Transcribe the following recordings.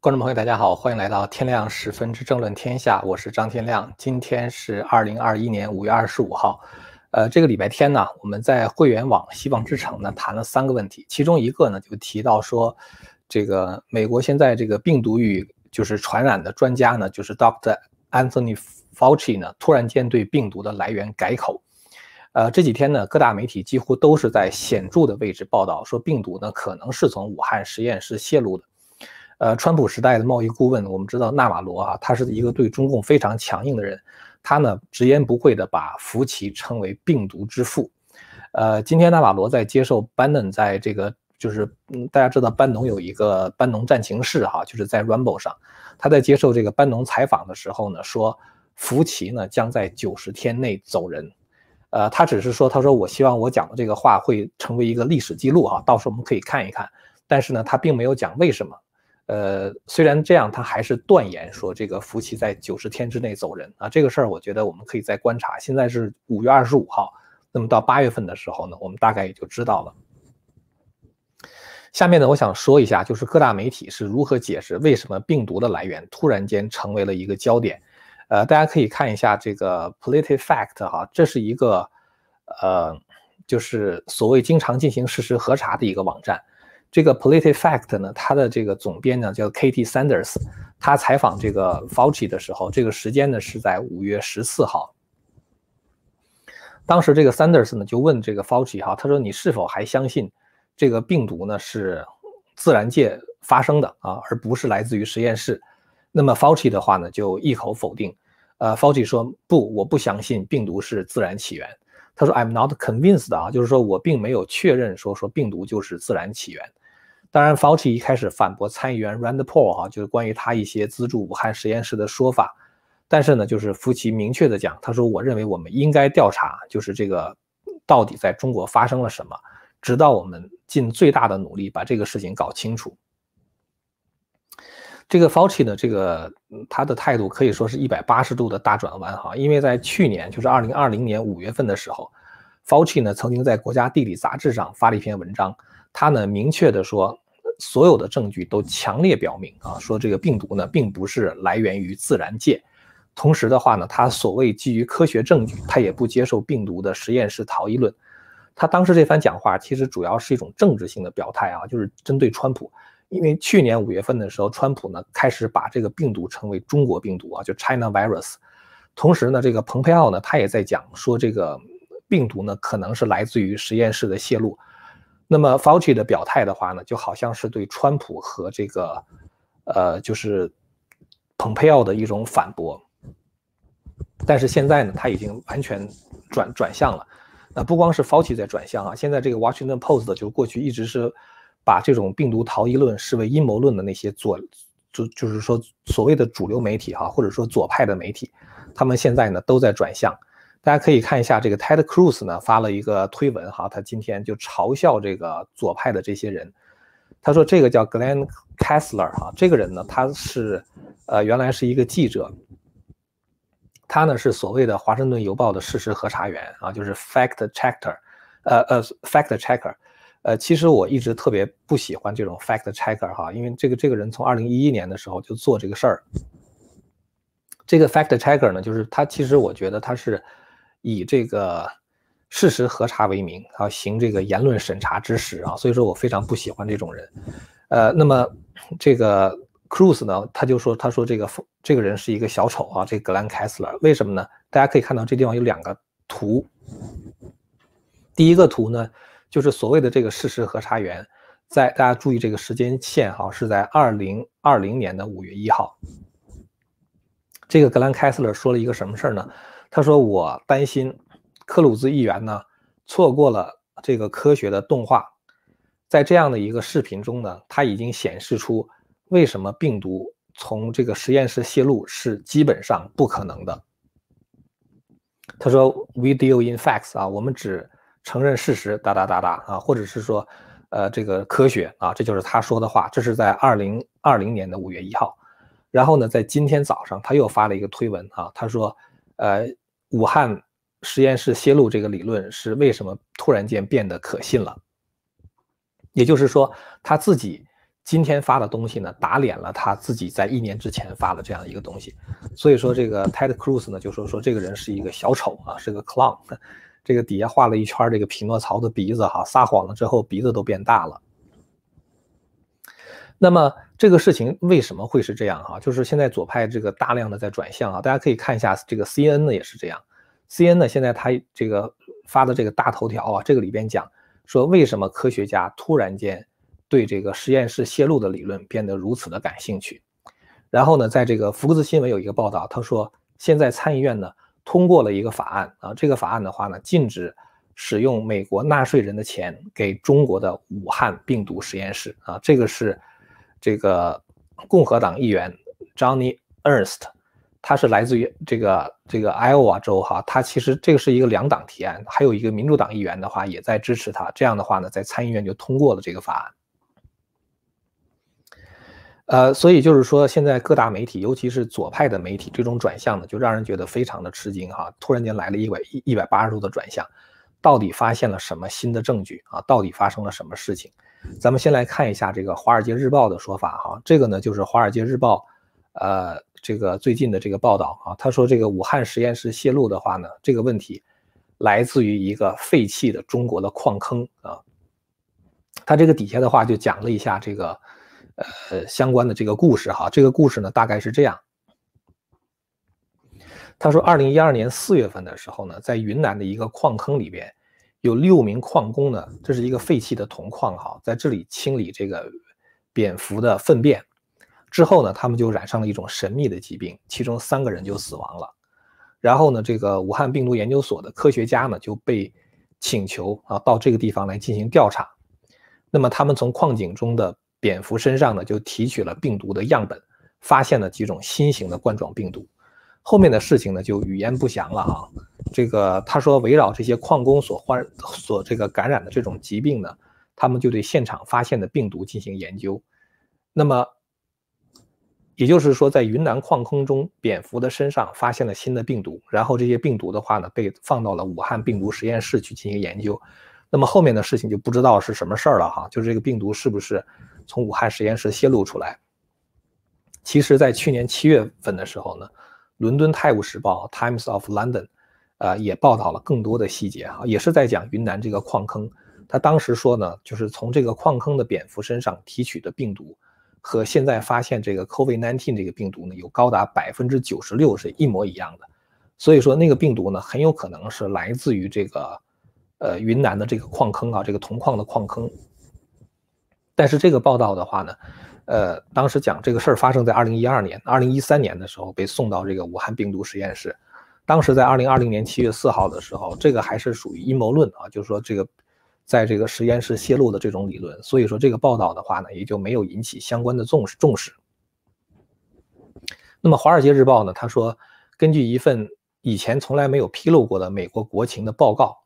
观众朋友，大家好，欢迎来到天亮十分之政论天下，我是张天亮。今天是二零二一年五月二十五号，呃，这个礼拜天呢，我们在会员网希望之城呢谈了三个问题，其中一个呢就提到说，这个美国现在这个病毒与就是传染的专家呢，就是 Doctor Anthony Fauci 呢，突然间对病毒的来源改口。呃，这几天呢，各大媒体几乎都是在显著的位置报道说病毒呢可能是从武汉实验室泄露的。呃，川普时代的贸易顾问，我们知道纳瓦罗啊，他是一个对中共非常强硬的人，他呢直言不讳的把福奇称为病毒之父。呃，今天纳瓦罗在接受班农在这个就是嗯，大家知道班农有一个班农战情室哈，就是在 Rumble 上，他在接受这个班农采访的时候呢，说福奇呢将在九十天内走人。呃，他只是说，他说我希望我讲的这个话会成为一个历史记录哈，到时候我们可以看一看。但是呢，他并没有讲为什么。呃，虽然这样，他还是断言说这个福奇在九十天之内走人啊。这个事儿，我觉得我们可以再观察。现在是五月二十五号，那么到八月份的时候呢，我们大概也就知道了。下面呢，我想说一下，就是各大媒体是如何解释为什么病毒的来源突然间成为了一个焦点。呃，大家可以看一下这个 PolitiFact 哈，这是一个呃，就是所谓经常进行事实核查的一个网站。这个 PolitiFact 呢，它的这个总编呢叫 Katie Sanders，他采访这个 Fauci 的时候，这个时间呢是在五月十四号。当时这个 Sanders 呢就问这个 Fauci 哈，他说你是否还相信这个病毒呢是自然界发生的啊，而不是来自于实验室？那么 Fauci 的话呢就一口否定。呃，Fauci 说不，我不相信病毒是自然起源。他说 I'm not convinced 啊，就是说我并没有确认说说病毒就是自然起源。当然，Fauci 一开始反驳参议员 Rand Paul 哈，就是关于他一些资助武汉实验室的说法。但是呢，就是福奇明确的讲，他说：“我认为我们应该调查，就是这个到底在中国发生了什么，直到我们尽最大的努力把这个事情搞清楚。”这个 Fauci 的这个他的态度可以说是一百八十度的大转弯哈，因为在去年，就是二零二零年五月份的时候，Fauci 呢曾经在国家地理杂志上发了一篇文章，他呢明确的说。所有的证据都强烈表明啊，说这个病毒呢并不是来源于自然界。同时的话呢，他所谓基于科学证据，他也不接受病毒的实验室逃逸论。他当时这番讲话其实主要是一种政治性的表态啊，就是针对川普。因为去年五月份的时候，川普呢开始把这个病毒称为中国病毒啊，就 China virus。同时呢，这个蓬佩奥呢他也在讲说这个病毒呢可能是来自于实验室的泄露。那么 Fauci 的表态的话呢，就好像是对川普和这个，呃，就是蓬佩奥的一种反驳。但是现在呢，他已经完全转转向了。那不光是 Fauci 在转向啊，现在这个 Washington Post 就过去一直是把这种病毒逃逸论视为阴谋论的那些左，就就是说所谓的主流媒体哈，或者说左派的媒体，他们现在呢都在转向。大家可以看一下这个 Ted Cruz 呢发了一个推文哈，他今天就嘲笑这个左派的这些人。他说这个叫 Glenn Kessler 哈，这个人呢他是呃原来是一个记者，他呢是所谓的华盛顿邮报的事实核查员啊，就是 fact checker，呃呃 fact checker。呃，其实我一直特别不喜欢这种 fact checker 哈，因为这个这个人从二零一一年的时候就做这个事儿。这个 fact checker 呢，就是他其实我觉得他是。以这个事实核查为名啊，行这个言论审查之实啊，所以说我非常不喜欢这种人。呃，那么这个 Cruz 呢，他就说，他说这个这个人是一个小丑啊，这个格兰凯斯勒，为什么呢？大家可以看到这地方有两个图，第一个图呢，就是所谓的这个事实核查员，在大家注意这个时间线哈，是在二零二零年的五月一号。这个格兰凯斯勒说了一个什么事儿呢？他说：“我担心克鲁兹议员呢错过了这个科学的动画，在这样的一个视频中呢，他已经显示出为什么病毒从这个实验室泄露是基本上不可能的。”他说：“We deal in facts 啊，我们只承认事实，哒哒哒哒啊，或者是说，呃，这个科学啊，这就是他说的话。这是在二零二零年的五月一号，然后呢，在今天早上他又发了一个推文啊，他说，呃。”武汉实验室泄露这个理论是为什么突然间变得可信了？也就是说，他自己今天发的东西呢，打脸了他自己在一年之前发的这样一个东西。所以说这个 Ted Cruz 呢，就说说这个人是一个小丑啊，是个 clown。这个底下画了一圈这个匹诺曹的鼻子哈，撒谎了之后鼻子都变大了。那么这个事情为什么会是这样哈？就是现在左派这个大量的在转向啊，大家可以看一下这个 C N 呢也是这样，C N 呢现在他这个发的这个大头条啊，这个里边讲说为什么科学家突然间对这个实验室泄露的理论变得如此的感兴趣。然后呢，在这个福克斯新闻有一个报道，他说现在参议院呢。通过了一个法案啊，这个法案的话呢，禁止使用美国纳税人的钱给中国的武汉病毒实验室啊，这个是这个共和党议员 Johnny Ernst，他是来自于这个这个 Iowa 州哈，他其实这个是一个两党提案，还有一个民主党议员的话也在支持他，这样的话呢，在参议院就通过了这个法案。呃，所以就是说，现在各大媒体，尤其是左派的媒体，这种转向呢，就让人觉得非常的吃惊哈。突然间来了一百一百八十度的转向，到底发现了什么新的证据啊？到底发生了什么事情？咱们先来看一下这个《华尔街日报》的说法哈。这个呢，就是《华尔街日报》呃这个最近的这个报道啊。他说这个武汉实验室泄露的话呢，这个问题来自于一个废弃的中国的矿坑啊。他这个底下的话就讲了一下这个。呃，相关的这个故事哈，这个故事呢大概是这样。他说，二零一二年四月份的时候呢，在云南的一个矿坑里边，有六名矿工呢，这是一个废弃的铜矿哈，在这里清理这个蝙蝠的粪便之后呢，他们就染上了一种神秘的疾病，其中三个人就死亡了。然后呢，这个武汉病毒研究所的科学家呢就被请求啊到这个地方来进行调查。那么他们从矿井中的蝙蝠身上呢，就提取了病毒的样本，发现了几种新型的冠状病毒。后面的事情呢，就语焉不详了啊。这个他说，围绕这些矿工所患所这个感染的这种疾病呢，他们就对现场发现的病毒进行研究。那么，也就是说，在云南矿坑中，蝙蝠的身上发现了新的病毒，然后这些病毒的话呢，被放到了武汉病毒实验室去进行研究。那么后面的事情就不知道是什么事儿了哈，就是这个病毒是不是？从武汉实验室泄露出来。其实，在去年七月份的时候呢，《伦敦泰晤士报》（Times of London） 呃也报道了更多的细节哈，也是在讲云南这个矿坑。他当时说呢，就是从这个矿坑的蝙蝠身上提取的病毒，和现在发现这个 COVID-19 这个病毒呢，有高达百分之九十六是一模一样的。所以说，那个病毒呢，很有可能是来自于这个呃云南的这个矿坑啊，这个铜矿的矿坑。但是这个报道的话呢，呃，当时讲这个事儿发生在二零一二年、二零一三年的时候被送到这个武汉病毒实验室，当时在二零二零年七月四号的时候，这个还是属于阴谋论啊，就是说这个在这个实验室泄露的这种理论，所以说这个报道的话呢，也就没有引起相关的重视重视。那么《华尔街日报》呢，他说，根据一份以前从来没有披露过的美国国情的报告。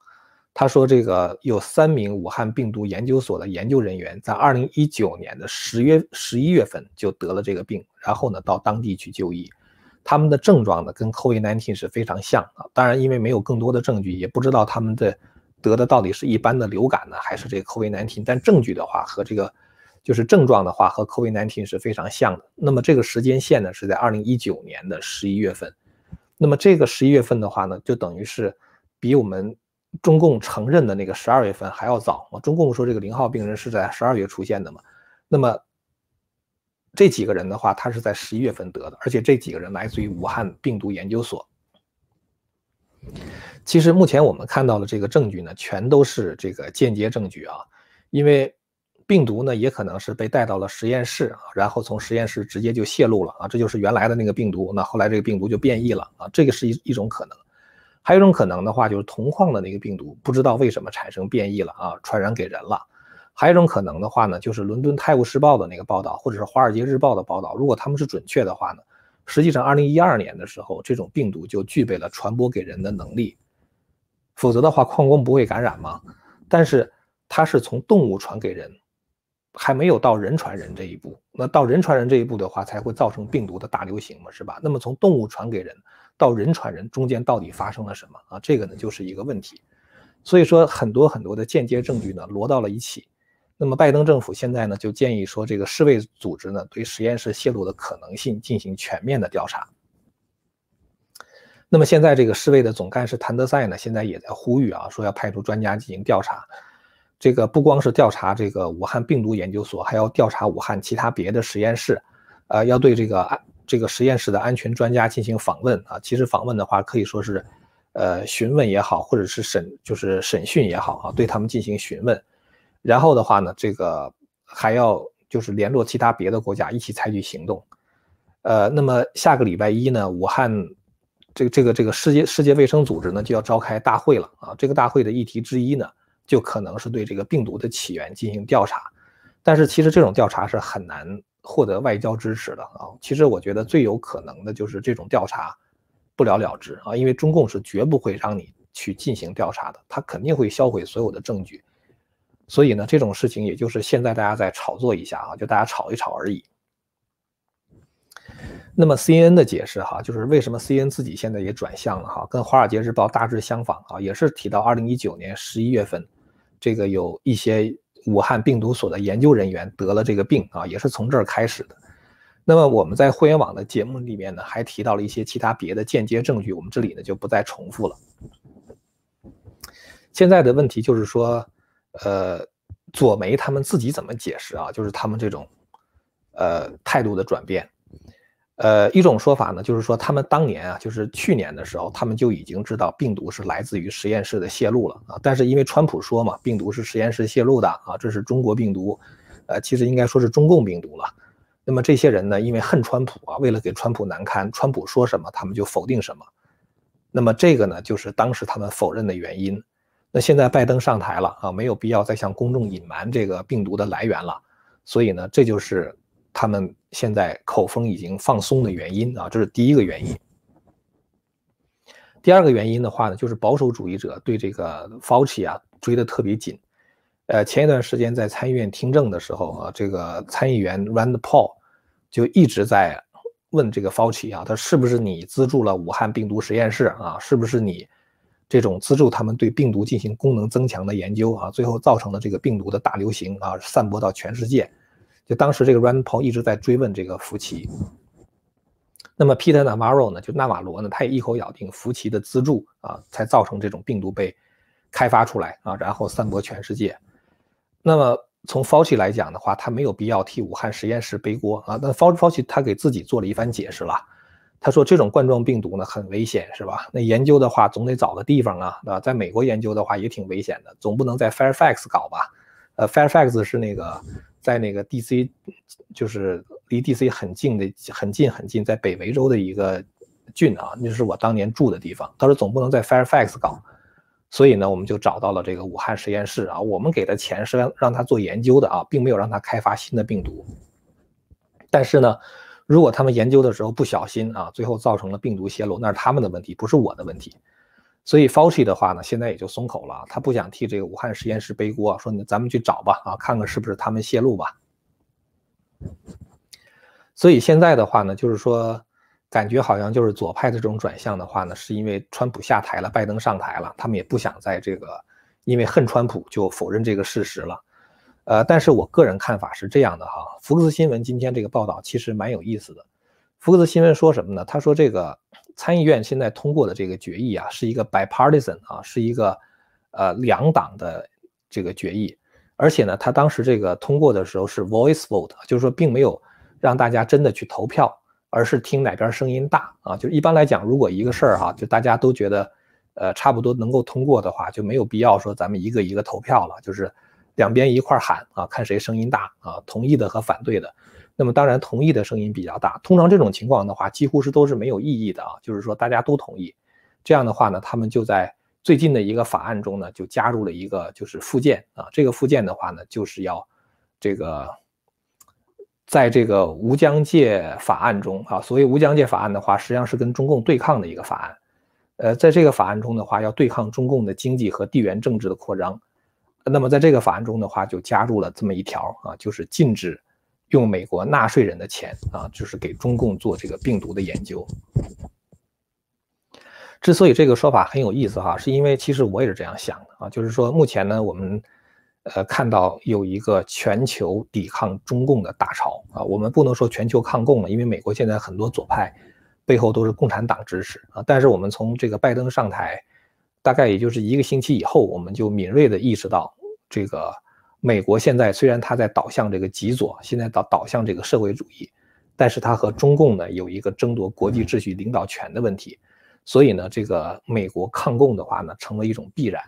他说：“这个有三名武汉病毒研究所的研究人员，在二零一九年的十月、十一月份就得了这个病，然后呢，到当地去就医。他们的症状呢，跟 COVID-19 是非常像啊。当然，因为没有更多的证据，也不知道他们的得的到底是一般的流感呢，还是这个 COVID-19。但证据的话，和这个就是症状的话，和 COVID-19 是非常像的。那么这个时间线呢，是在二零一九年的十一月份。那么这个十一月份的话呢，就等于是比我们。”中共承认的那个十二月份还要早！中共说这个零号病人是在十二月出现的嘛？那么这几个人的话，他是在十一月份得的，而且这几个人来自于武汉病毒研究所。其实目前我们看到的这个证据呢，全都是这个间接证据啊，因为病毒呢也可能是被带到了实验室啊，然后从实验室直接就泄露了啊，这就是原来的那个病毒，那后来这个病毒就变异了啊，这个是一一种可能。还有一种可能的话，就是铜矿的那个病毒不知道为什么产生变异了啊，传染给人了。还有一种可能的话呢，就是伦敦泰晤士报的那个报道，或者是华尔街日报的报道，如果他们是准确的话呢，实际上二零一二年的时候，这种病毒就具备了传播给人的能力。否则的话，矿工不会感染吗？但是它是从动物传给人，还没有到人传人这一步。那到人传人这一步的话，才会造成病毒的大流行嘛，是吧？那么从动物传给人。到人传人中间到底发生了什么啊？这个呢就是一个问题，所以说很多很多的间接证据呢摞到了一起，那么拜登政府现在呢就建议说，这个世卫组织呢对实验室泄露的可能性进行全面的调查。那么现在这个世卫的总干事谭德赛呢，现在也在呼吁啊，说要派出专家进行调查。这个不光是调查这个武汉病毒研究所，还要调查武汉其他别的实验室，呃，要对这个这个实验室的安全专家进行访问啊。其实访问的话，可以说是，呃，询问也好，或者是审就是审讯也好啊，对他们进行询问。然后的话呢，这个还要就是联络其他别的国家一起采取行动。呃，那么下个礼拜一呢，武汉。这个这个这个世界世界卫生组织呢就要召开大会了啊，这个大会的议题之一呢就可能是对这个病毒的起源进行调查，但是其实这种调查是很难获得外交支持的啊。其实我觉得最有可能的就是这种调查不了了之啊，因为中共是绝不会让你去进行调查的，他肯定会销毁所有的证据。所以呢，这种事情也就是现在大家在炒作一下啊，就大家炒一炒而已。那么 C N 的解释哈，就是为什么 C N 自己现在也转向了哈，跟《华尔街日报》大致相仿啊，也是提到二零一九年十一月份，这个有一些武汉病毒所的研究人员得了这个病啊，也是从这儿开始的。那么我们在互联网的节目里面呢，还提到了一些其他别的间接证据，我们这里呢就不再重复了。现在的问题就是说，呃，左梅他们自己怎么解释啊？就是他们这种呃态度的转变。呃，一种说法呢，就是说他们当年啊，就是去年的时候，他们就已经知道病毒是来自于实验室的泄露了啊。但是因为川普说嘛，病毒是实验室泄露的啊，这是中国病毒，呃，其实应该说是中共病毒了。那么这些人呢，因为恨川普啊，为了给川普难堪，川普说什么他们就否定什么。那么这个呢，就是当时他们否认的原因。那现在拜登上台了啊，没有必要再向公众隐瞒这个病毒的来源了。所以呢，这就是。他们现在口风已经放松的原因啊，这是第一个原因。第二个原因的话呢，就是保守主义者对这个 Fauci 啊追得特别紧。呃，前一段时间在参议院听证的时候啊，这个参议员 Rand Paul 就一直在问这个 Fauci 啊，他是不是你资助了武汉病毒实验室啊？是不是你这种资助他们对病毒进行功能增强的研究啊？最后造成了这个病毒的大流行啊，散播到全世界。就当时这个 Rand Paul 一直在追问这个福奇，那么 Peter Navarro 呢，就纳瓦罗呢，他也一口咬定福奇的资助啊，才造成这种病毒被开发出来啊，然后散播全世界。那么从 Fauci 来讲的话，他没有必要替武汉实验室背锅啊。那 Fauci 他给自己做了一番解释了，他说这种冠状病毒呢很危险，是吧？那研究的话总得找个地方啊，啊，在美国研究的话也挺危险的，总不能在 Fairfax 搞吧？呃，Fairfax 是那个。在那个 D.C. 就是离 D.C. 很近的，很近很近，在北维州的一个郡啊，那是我当年住的地方。他说总不能在 Fairfax 搞，所以呢，我们就找到了这个武汉实验室啊。我们给的钱是让让他做研究的啊，并没有让他开发新的病毒。但是呢，如果他们研究的时候不小心啊，最后造成了病毒泄露，那是他们的问题，不是我的问题。所以 Fauci 的话呢，现在也就松口了，他不想替这个武汉实验室背锅，说你咱们去找吧，啊，看看是不是他们泄露吧。所以现在的话呢，就是说，感觉好像就是左派的这种转向的话呢，是因为川普下台了，拜登上台了，他们也不想在这个因为恨川普就否认这个事实了。呃，但是我个人看法是这样的哈，福克斯新闻今天这个报道其实蛮有意思的。福克斯新闻说什么呢？他说这个。参议院现在通过的这个决议啊，是一个 bipartisan 啊，是一个呃两党的这个决议，而且呢，他当时这个通过的时候是 voice vote，就是说并没有让大家真的去投票，而是听哪边声音大啊。就一般来讲，如果一个事儿哈，就大家都觉得呃差不多能够通过的话，就没有必要说咱们一个一个投票了，就是两边一块喊啊，看谁声音大啊，同意的和反对的。那么当然，同意的声音比较大。通常这种情况的话，几乎是都是没有异议的啊，就是说大家都同意。这样的话呢，他们就在最近的一个法案中呢，就加入了一个就是附件啊。这个附件的话呢，就是要这个在这个无疆界法案中啊，所谓无疆界法案的话，实际上是跟中共对抗的一个法案。呃，在这个法案中的话，要对抗中共的经济和地缘政治的扩张。那么在这个法案中的话，就加入了这么一条啊，就是禁止。用美国纳税人的钱啊，就是给中共做这个病毒的研究。之所以这个说法很有意思哈，是因为其实我也是这样想的啊，就是说目前呢，我们呃，看到有一个全球抵抗中共的大潮啊。我们不能说全球抗共了，因为美国现在很多左派背后都是共产党支持啊。但是我们从这个拜登上台，大概也就是一个星期以后，我们就敏锐地意识到，这个美国现在虽然它在导向这个极左，现在导导向这个社会主义，但是它和中共呢有一个争夺国际秩序领导权的问题。所以呢，这个美国抗共的话呢，成为一种必然，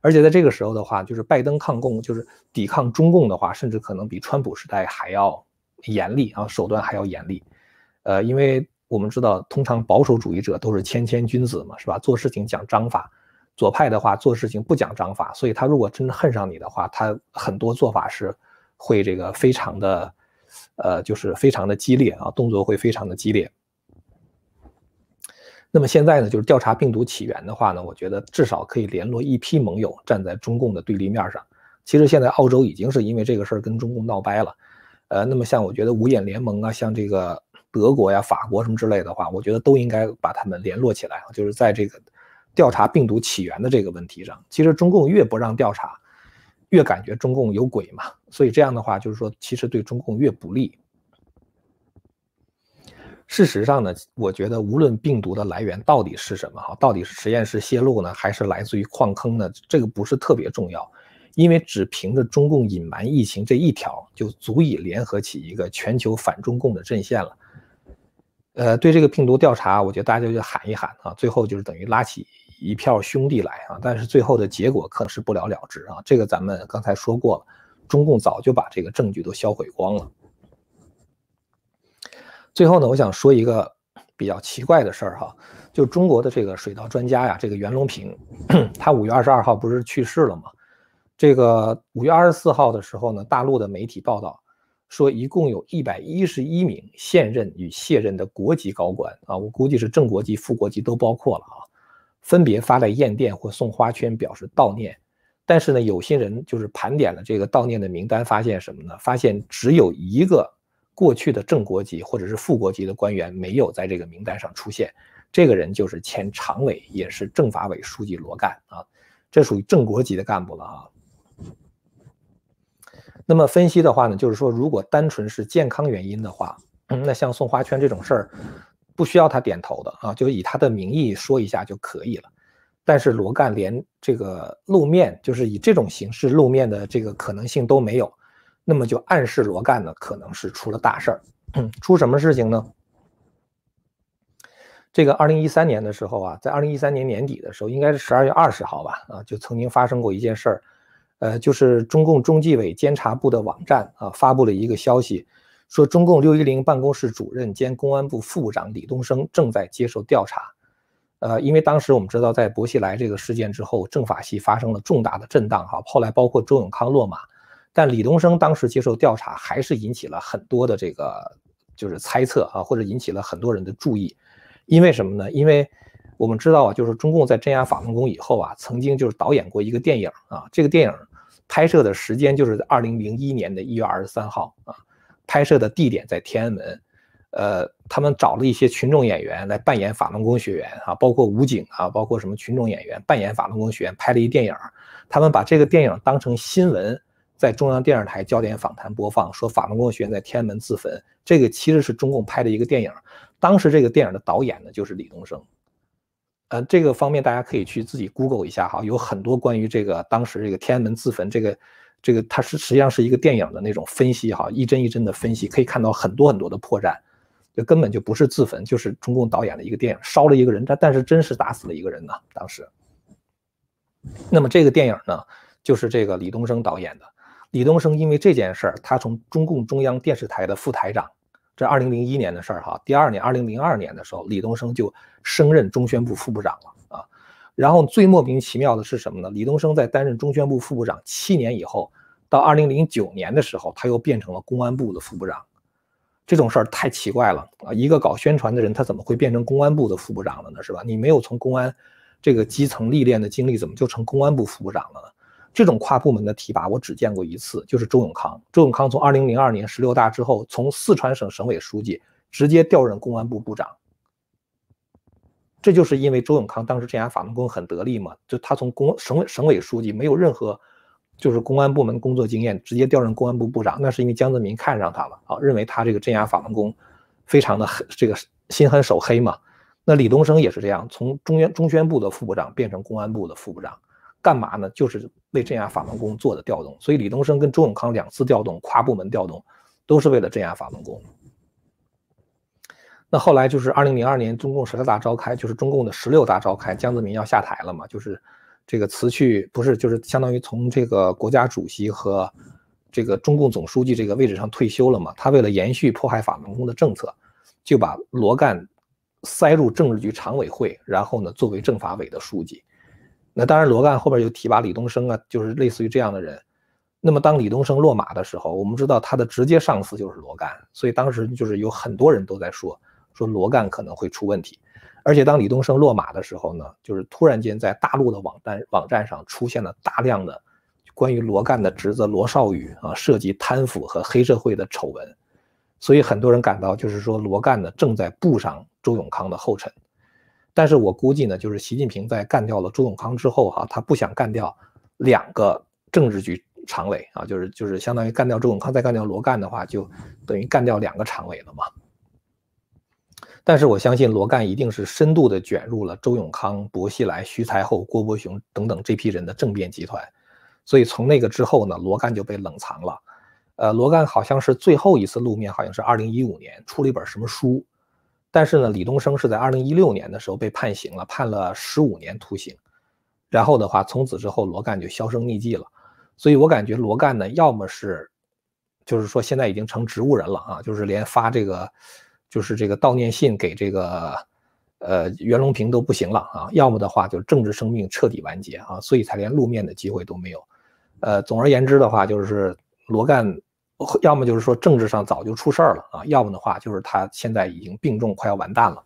而且在这个时候的话，就是拜登抗共，就是抵抗中共的话，甚至可能比川普时代还要严厉啊，手段还要严厉。呃，因为我们知道，通常保守主义者都是谦谦君子嘛，是吧？做事情讲章法，左派的话做事情不讲章法，所以他如果真的恨上你的话，他很多做法是会这个非常的，呃，就是非常的激烈啊，动作会非常的激烈。那么现在呢，就是调查病毒起源的话呢，我觉得至少可以联络一批盟友站在中共的对立面上。其实现在澳洲已经是因为这个事儿跟中共闹掰了，呃，那么像我觉得五眼联盟啊，像这个德国呀、法国什么之类的话，我觉得都应该把他们联络起来，就是在这个调查病毒起源的这个问题上。其实中共越不让调查，越感觉中共有鬼嘛，所以这样的话就是说，其实对中共越不利。事实上呢，我觉得无论病毒的来源到底是什么哈，到底是实验室泄露呢，还是来自于矿坑呢，这个不是特别重要，因为只凭着中共隐瞒疫情这一条，就足以联合起一个全球反中共的阵线了。呃，对这个病毒调查，我觉得大家就喊一喊啊，最后就是等于拉起一票兄弟来啊，但是最后的结果可能是不了了之啊。这个咱们刚才说过了，中共早就把这个证据都销毁光了。最后呢，我想说一个比较奇怪的事儿哈，就中国的这个水稻专家呀，这个袁隆平，他五月二十二号不是去世了吗？这个五月二十四号的时候呢，大陆的媒体报道说，一共有一百一十一名现任与卸任的国级高官啊，我估计是正国级、副国级都包括了啊，分别发来唁电或送花圈表示悼念。但是呢，有些人就是盘点了这个悼念的名单，发现什么呢？发现只有一个。过去的正国级或者是副国级的官员没有在这个名单上出现，这个人就是前常委，也是政法委书记罗干啊，这属于正国级的干部了啊。那么分析的话呢，就是说如果单纯是健康原因的话，那像送花圈这种事儿，不需要他点头的啊，就是以他的名义说一下就可以了。但是罗干连这个露面，就是以这种形式露面的这个可能性都没有。那么就暗示罗干呢，可能是出了大事儿。出什么事情呢？这个二零一三年的时候啊，在二零一三年年底的时候，应该是十二月二十号吧，啊，就曾经发生过一件事儿，呃，就是中共中纪委监察部的网站啊，发布了一个消息，说中共六一零办公室主任兼公安部副部长李东生正在接受调查。呃，因为当时我们知道，在薄熙来这个事件之后，政法系发生了重大的震荡，哈，后来包括周永康落马。但李东生当时接受调查，还是引起了很多的这个就是猜测啊，或者引起了很多人的注意。因为什么呢？因为我们知道啊，就是中共在镇压法轮功以后啊，曾经就是导演过一个电影啊，这个电影拍摄的时间就是在二零零一年的一月二十三号啊，拍摄的地点在天安门。呃，他们找了一些群众演员来扮演法轮功学员啊，包括武警啊，包括什么群众演员扮演法轮功学员，拍了一电影。他们把这个电影当成新闻。在中央电视台焦点访谈播放，说法轮功学员在天安门自焚，这个其实是中共拍的一个电影。当时这个电影的导演呢，就是李东生。呃，这个方面大家可以去自己 Google 一下哈，有很多关于这个当时这个天安门自焚这个这个，它是实际上是一个电影的那种分析哈，一帧一帧的分析，可以看到很多很多的破绽，就根本就不是自焚，就是中共导演的一个电影，烧了一个人，但但是真是打死了一个人呢，当时。那么这个电影呢，就是这个李东生导演的。李东生因为这件事儿，他从中共中央电视台的副台长，这二零零一年的事儿哈，第二年二零零二年的时候，李东生就升任中宣部副部长了。然后最莫名其妙的是什么呢？李东生在担任中宣部副部长七年以后，到二零零九年的时候，他又变成了公安部的副部长。这种事儿太奇怪了啊！一个搞宣传的人，他怎么会变成公安部的副部长了呢？是吧？你没有从公安这个基层历练的经历，怎么就成公安部副部长了呢？这种跨部门的提拔，我只见过一次，就是周永康。周永康从二零零二年十六大之后，从四川省省委书记直接调任公安部部长。这就是因为周永康当时镇压法轮功很得力嘛，就他从公省委省委书记没有任何就是公安部门工作经验，直接调任公安部部长，那是因为江泽民看上他了啊，认为他这个镇压法轮功非常的黑，这个心狠手黑嘛。那李东生也是这样，从中央中宣部的副部长变成公安部的副部长，干嘛呢？就是为镇压法轮功做的调动。所以李东生跟周永康两次调动，跨部门调动，都是为了镇压法轮功。那后来就是二零零二年中共十六大召开，就是中共的十六大召开，江泽民要下台了嘛，就是这个辞去，不是就是相当于从这个国家主席和这个中共总书记这个位置上退休了嘛。他为了延续迫害法轮功的政策，就把罗干。塞入政治局常委会，然后呢，作为政法委的书记。那当然，罗干后边又提拔李东生啊，就是类似于这样的人。那么当李东生落马的时候，我们知道他的直接上司就是罗干，所以当时就是有很多人都在说，说罗干可能会出问题。而且当李东生落马的时候呢，就是突然间在大陆的网站网站上出现了大量的关于罗干的侄子罗少宇啊涉及贪腐和黑社会的丑闻。所以很多人感到，就是说罗干呢正在步上周永康的后尘，但是我估计呢，就是习近平在干掉了周永康之后，哈，他不想干掉两个政治局常委啊，就是就是相当于干掉周永康再干掉罗干的话，就等于干掉两个常委了嘛。但是我相信罗干一定是深度的卷入了周永康、薄熙来、徐才厚、郭伯雄等等这批人的政变集团，所以从那个之后呢，罗干就被冷藏了。呃，罗干好像是最后一次露面，好像是二零一五年出了一本什么书，但是呢，李东生是在二零一六年的时候被判刑了，判了十五年徒刑，然后的话，从此之后罗干就销声匿迹了，所以我感觉罗干呢，要么是，就是说现在已经成植物人了啊，就是连发这个，就是这个悼念信给这个，呃，袁隆平都不行了啊，要么的话就政治生命彻底完结啊，所以才连露面的机会都没有，呃，总而言之的话就是。罗干，要么就是说政治上早就出事儿了啊，要么的话就是他现在已经病重，快要完蛋了。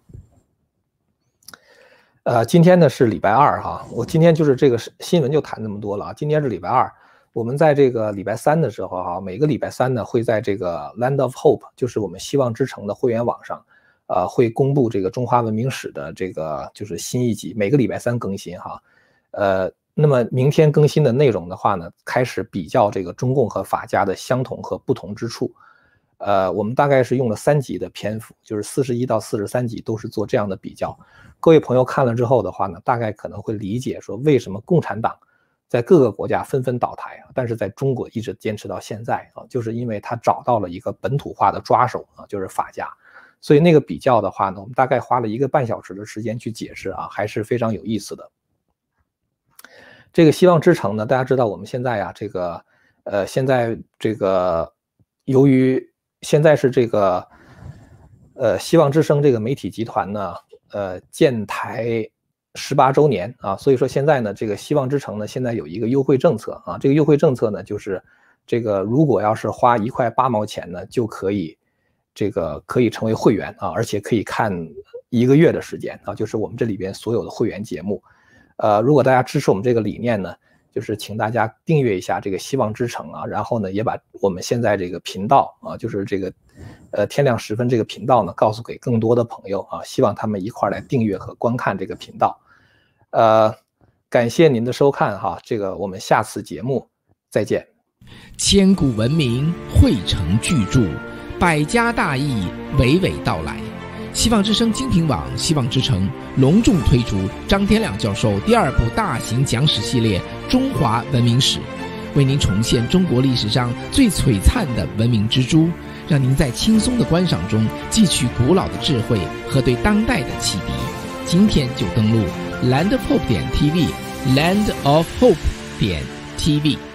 呃，今天呢是礼拜二哈，我今天就是这个新闻就谈这么多了啊。今天是礼拜二，我们在这个礼拜三的时候哈，每个礼拜三呢会在这个 Land of Hope，就是我们希望之城的会员网上，呃，会公布这个中华文明史的这个就是新一集，每个礼拜三更新哈，呃。那么明天更新的内容的话呢，开始比较这个中共和法家的相同和不同之处。呃，我们大概是用了三集的篇幅，就是四十一到四十三集都是做这样的比较。各位朋友看了之后的话呢，大概可能会理解说为什么共产党在各个国家纷纷倒台，但是在中国一直坚持到现在啊，就是因为他找到了一个本土化的抓手啊，就是法家。所以那个比较的话呢，我们大概花了一个半小时的时间去解释啊，还是非常有意思的。这个希望之城呢，大家知道我们现在呀，这个，呃，现在这个，由于现在是这个，呃，希望之声这个媒体集团呢，呃，建台十八周年啊，所以说现在呢，这个希望之城呢，现在有一个优惠政策啊，这个优惠政策呢，就是这个如果要是花一块八毛钱呢，就可以这个可以成为会员啊，而且可以看一个月的时间啊，就是我们这里边所有的会员节目。呃，如果大家支持我们这个理念呢，就是请大家订阅一下这个希望之城啊，然后呢，也把我们现在这个频道啊，就是这个，呃，天亮时分这个频道呢，告诉给更多的朋友啊，希望他们一块来订阅和观看这个频道。呃，感谢您的收看哈，这个我们下次节目再见。千古文明汇成巨著，百家大义娓娓道来。希望之声精品网、希望之城隆重推出张天亮教授第二部大型讲史系列《中华文明史》，为您重现中国历史上最璀璨的文明之珠，让您在轻松的观赏中汲取古老的智慧和对当代的启迪。今天就登录 Land of Hope 点 TV，Land of Hope 点 TV。